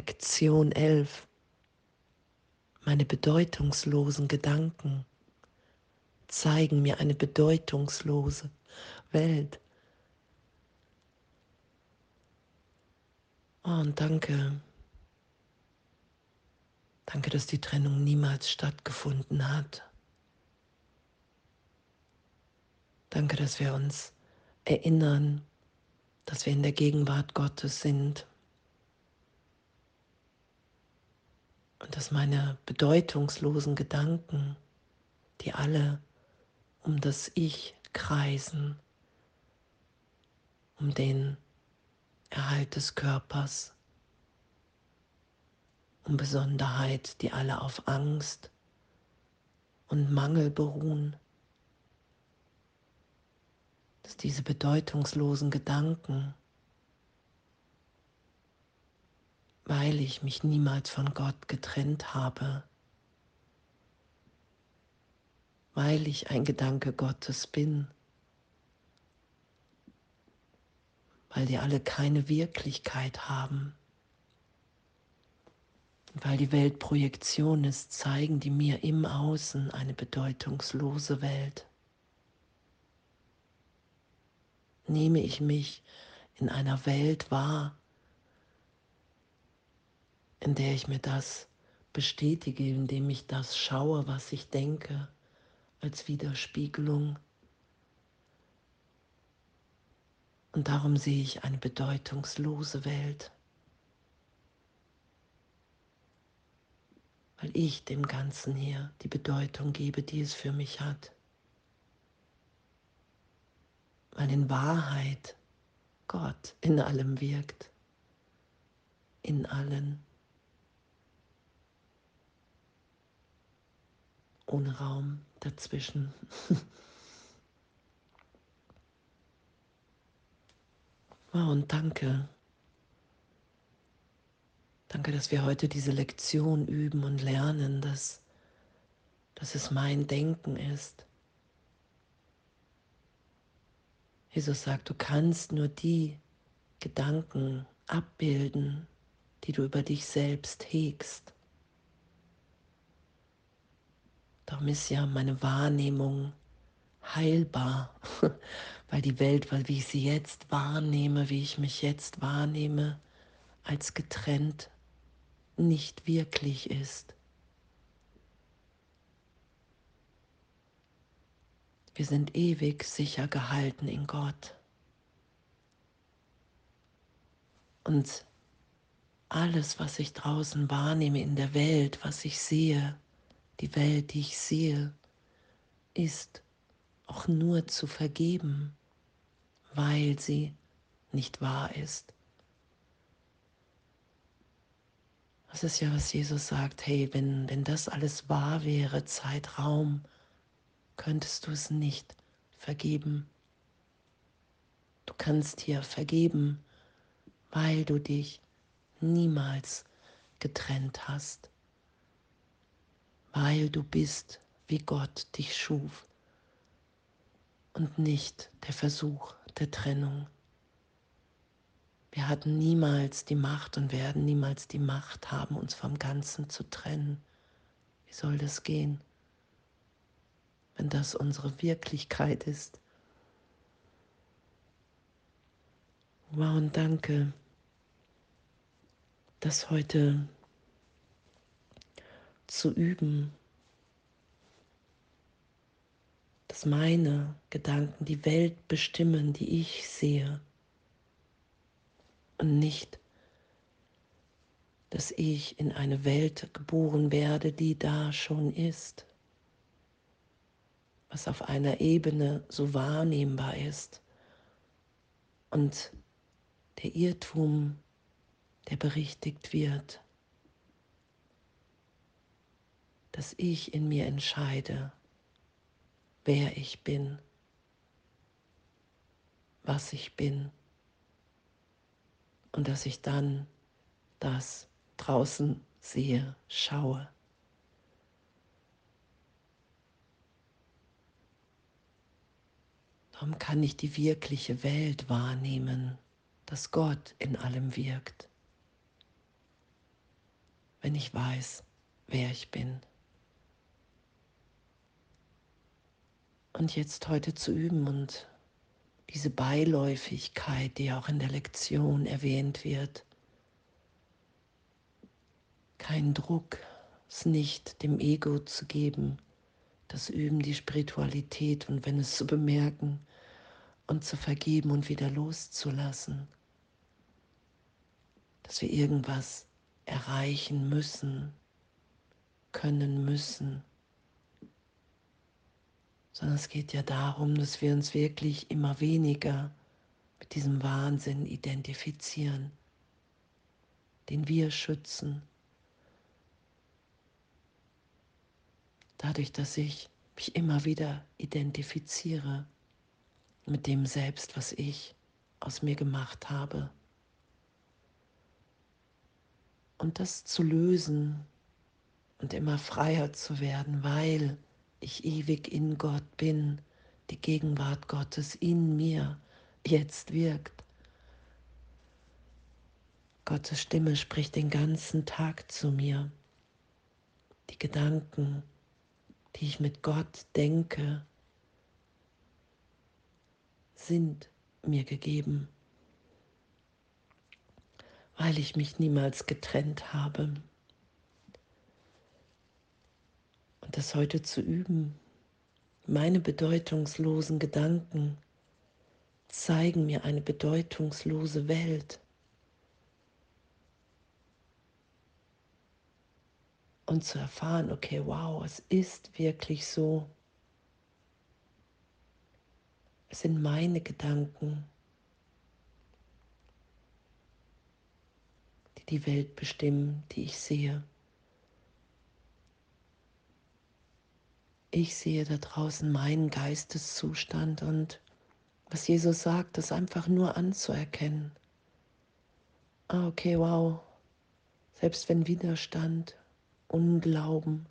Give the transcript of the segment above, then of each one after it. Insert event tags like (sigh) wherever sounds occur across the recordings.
Lektion 11. Meine bedeutungslosen Gedanken zeigen mir eine bedeutungslose Welt. Oh, und danke. Danke, dass die Trennung niemals stattgefunden hat. Danke, dass wir uns erinnern, dass wir in der Gegenwart Gottes sind. Und dass meine bedeutungslosen Gedanken, die alle um das Ich kreisen, um den Erhalt des Körpers, um Besonderheit, die alle auf Angst und Mangel beruhen, dass diese bedeutungslosen Gedanken, weil ich mich niemals von Gott getrennt habe, weil ich ein Gedanke Gottes bin, weil die alle keine Wirklichkeit haben, weil die Welt Projektion ist, zeigen die mir im Außen eine bedeutungslose Welt. nehme ich mich in einer Welt wahr, in der ich mir das bestätige, indem ich das schaue, was ich denke, als Widerspiegelung. Und darum sehe ich eine bedeutungslose Welt, weil ich dem Ganzen hier die Bedeutung gebe, die es für mich hat. Weil in Wahrheit Gott in allem wirkt, in allen, ohne Raum dazwischen. (laughs) wow, und danke. Danke, dass wir heute diese Lektion üben und lernen, dass, dass es mein Denken ist Jesus sagt, du kannst nur die Gedanken abbilden, die du über dich selbst hegst. Darum ist ja meine Wahrnehmung heilbar, (laughs) weil die Welt, weil wie ich sie jetzt wahrnehme, wie ich mich jetzt wahrnehme, als getrennt nicht wirklich ist. Wir sind ewig sicher gehalten in Gott. Und alles, was ich draußen wahrnehme in der Welt, was ich sehe, die Welt, die ich sehe, ist auch nur zu vergeben, weil sie nicht wahr ist. Das ist ja, was Jesus sagt, hey, wenn, wenn das alles wahr wäre, Zeitraum, könntest du es nicht vergeben. Du kannst hier vergeben, weil du dich niemals getrennt hast, weil du bist, wie Gott dich schuf und nicht der Versuch der Trennung. Wir hatten niemals die Macht und werden niemals die Macht haben, uns vom Ganzen zu trennen. Wie soll das gehen? wenn das unsere Wirklichkeit ist. Wow und danke, das heute zu üben, dass meine Gedanken die Welt bestimmen, die ich sehe. Und nicht, dass ich in eine Welt geboren werde, die da schon ist. Was auf einer Ebene so wahrnehmbar ist. Und der Irrtum, der berichtigt wird, dass ich in mir entscheide, wer ich bin, was ich bin und dass ich dann das draußen sehe, schaue. Warum kann ich die wirkliche Welt wahrnehmen, dass Gott in allem wirkt? wenn ich weiß, wer ich bin. Und jetzt heute zu üben und diese Beiläufigkeit, die auch in der Lektion erwähnt wird, keinen Druck, es nicht dem Ego zu geben, das Üben, die Spiritualität und wenn es zu bemerken und zu vergeben und wieder loszulassen, dass wir irgendwas erreichen müssen, können müssen, sondern es geht ja darum, dass wir uns wirklich immer weniger mit diesem Wahnsinn identifizieren, den wir schützen. Dadurch, dass ich mich immer wieder identifiziere mit dem Selbst, was ich aus mir gemacht habe. Und das zu lösen und immer freier zu werden, weil ich ewig in Gott bin, die Gegenwart Gottes in mir jetzt wirkt. Gottes Stimme spricht den ganzen Tag zu mir. Die Gedanken, die ich mit Gott denke, sind mir gegeben, weil ich mich niemals getrennt habe. Und das heute zu üben, meine bedeutungslosen Gedanken zeigen mir eine bedeutungslose Welt. Und zu erfahren, okay, wow, es ist wirklich so. Es sind meine Gedanken, die die Welt bestimmen, die ich sehe. Ich sehe da draußen meinen Geisteszustand und was Jesus sagt, ist einfach nur anzuerkennen. Ah, okay, wow. Selbst wenn Widerstand, Unglauben,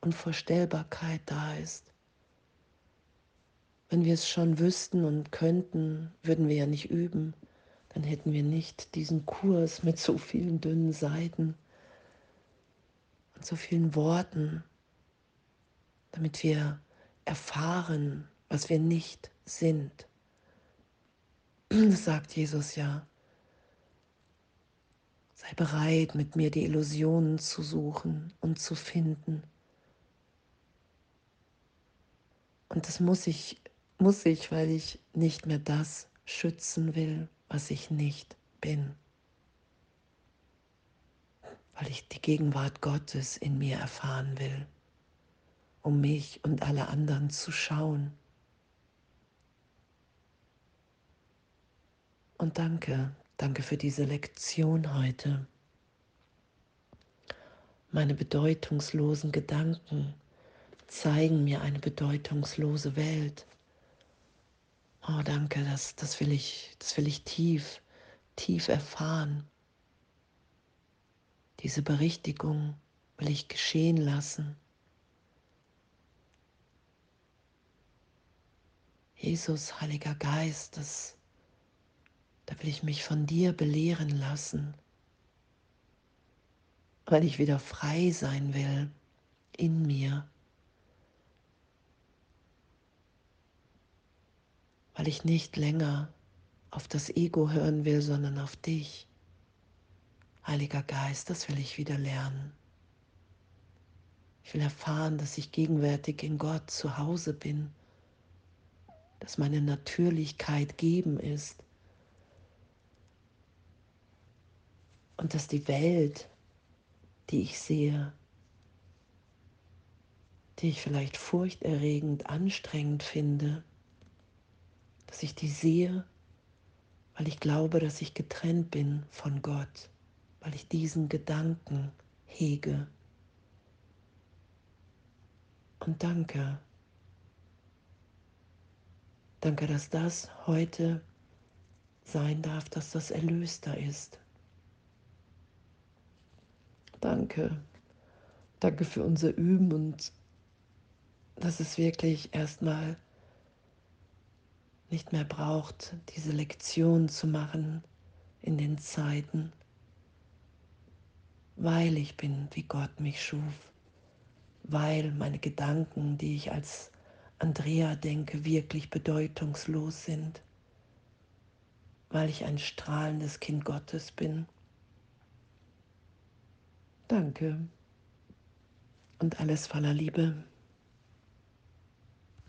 Unvorstellbarkeit da ist. Wenn wir es schon wüssten und könnten, würden wir ja nicht üben. Dann hätten wir nicht diesen Kurs mit so vielen dünnen Seiten und so vielen Worten damit wir erfahren, was wir nicht sind. Das sagt Jesus ja. Sei bereit, mit mir die Illusionen zu suchen und zu finden. Und das muss ich, muss ich, weil ich nicht mehr das schützen will, was ich nicht bin. Weil ich die Gegenwart Gottes in mir erfahren will um mich und alle anderen zu schauen. Und danke, danke für diese Lektion heute. Meine bedeutungslosen Gedanken zeigen mir eine bedeutungslose Welt. Oh, danke, das, das, will ich, das will ich tief, tief erfahren. Diese Berichtigung will ich geschehen lassen. Jesus, Heiliger Geist, das, da will ich mich von dir belehren lassen, weil ich wieder frei sein will in mir, weil ich nicht länger auf das Ego hören will, sondern auf dich. Heiliger Geist, das will ich wieder lernen. Ich will erfahren, dass ich gegenwärtig in Gott zu Hause bin dass meine Natürlichkeit geben ist und dass die Welt, die ich sehe, die ich vielleicht furchterregend anstrengend finde, dass ich die sehe, weil ich glaube, dass ich getrennt bin von Gott, weil ich diesen Gedanken hege. Und danke, Danke, dass das heute sein darf, dass das erlöster ist. Danke. Danke für unser Üben und dass es wirklich erstmal nicht mehr braucht, diese Lektion zu machen in den Zeiten, weil ich bin, wie Gott mich schuf, weil meine Gedanken, die ich als Andrea denke, wirklich bedeutungslos sind, weil ich ein strahlendes Kind Gottes bin. Danke und alles voller Liebe.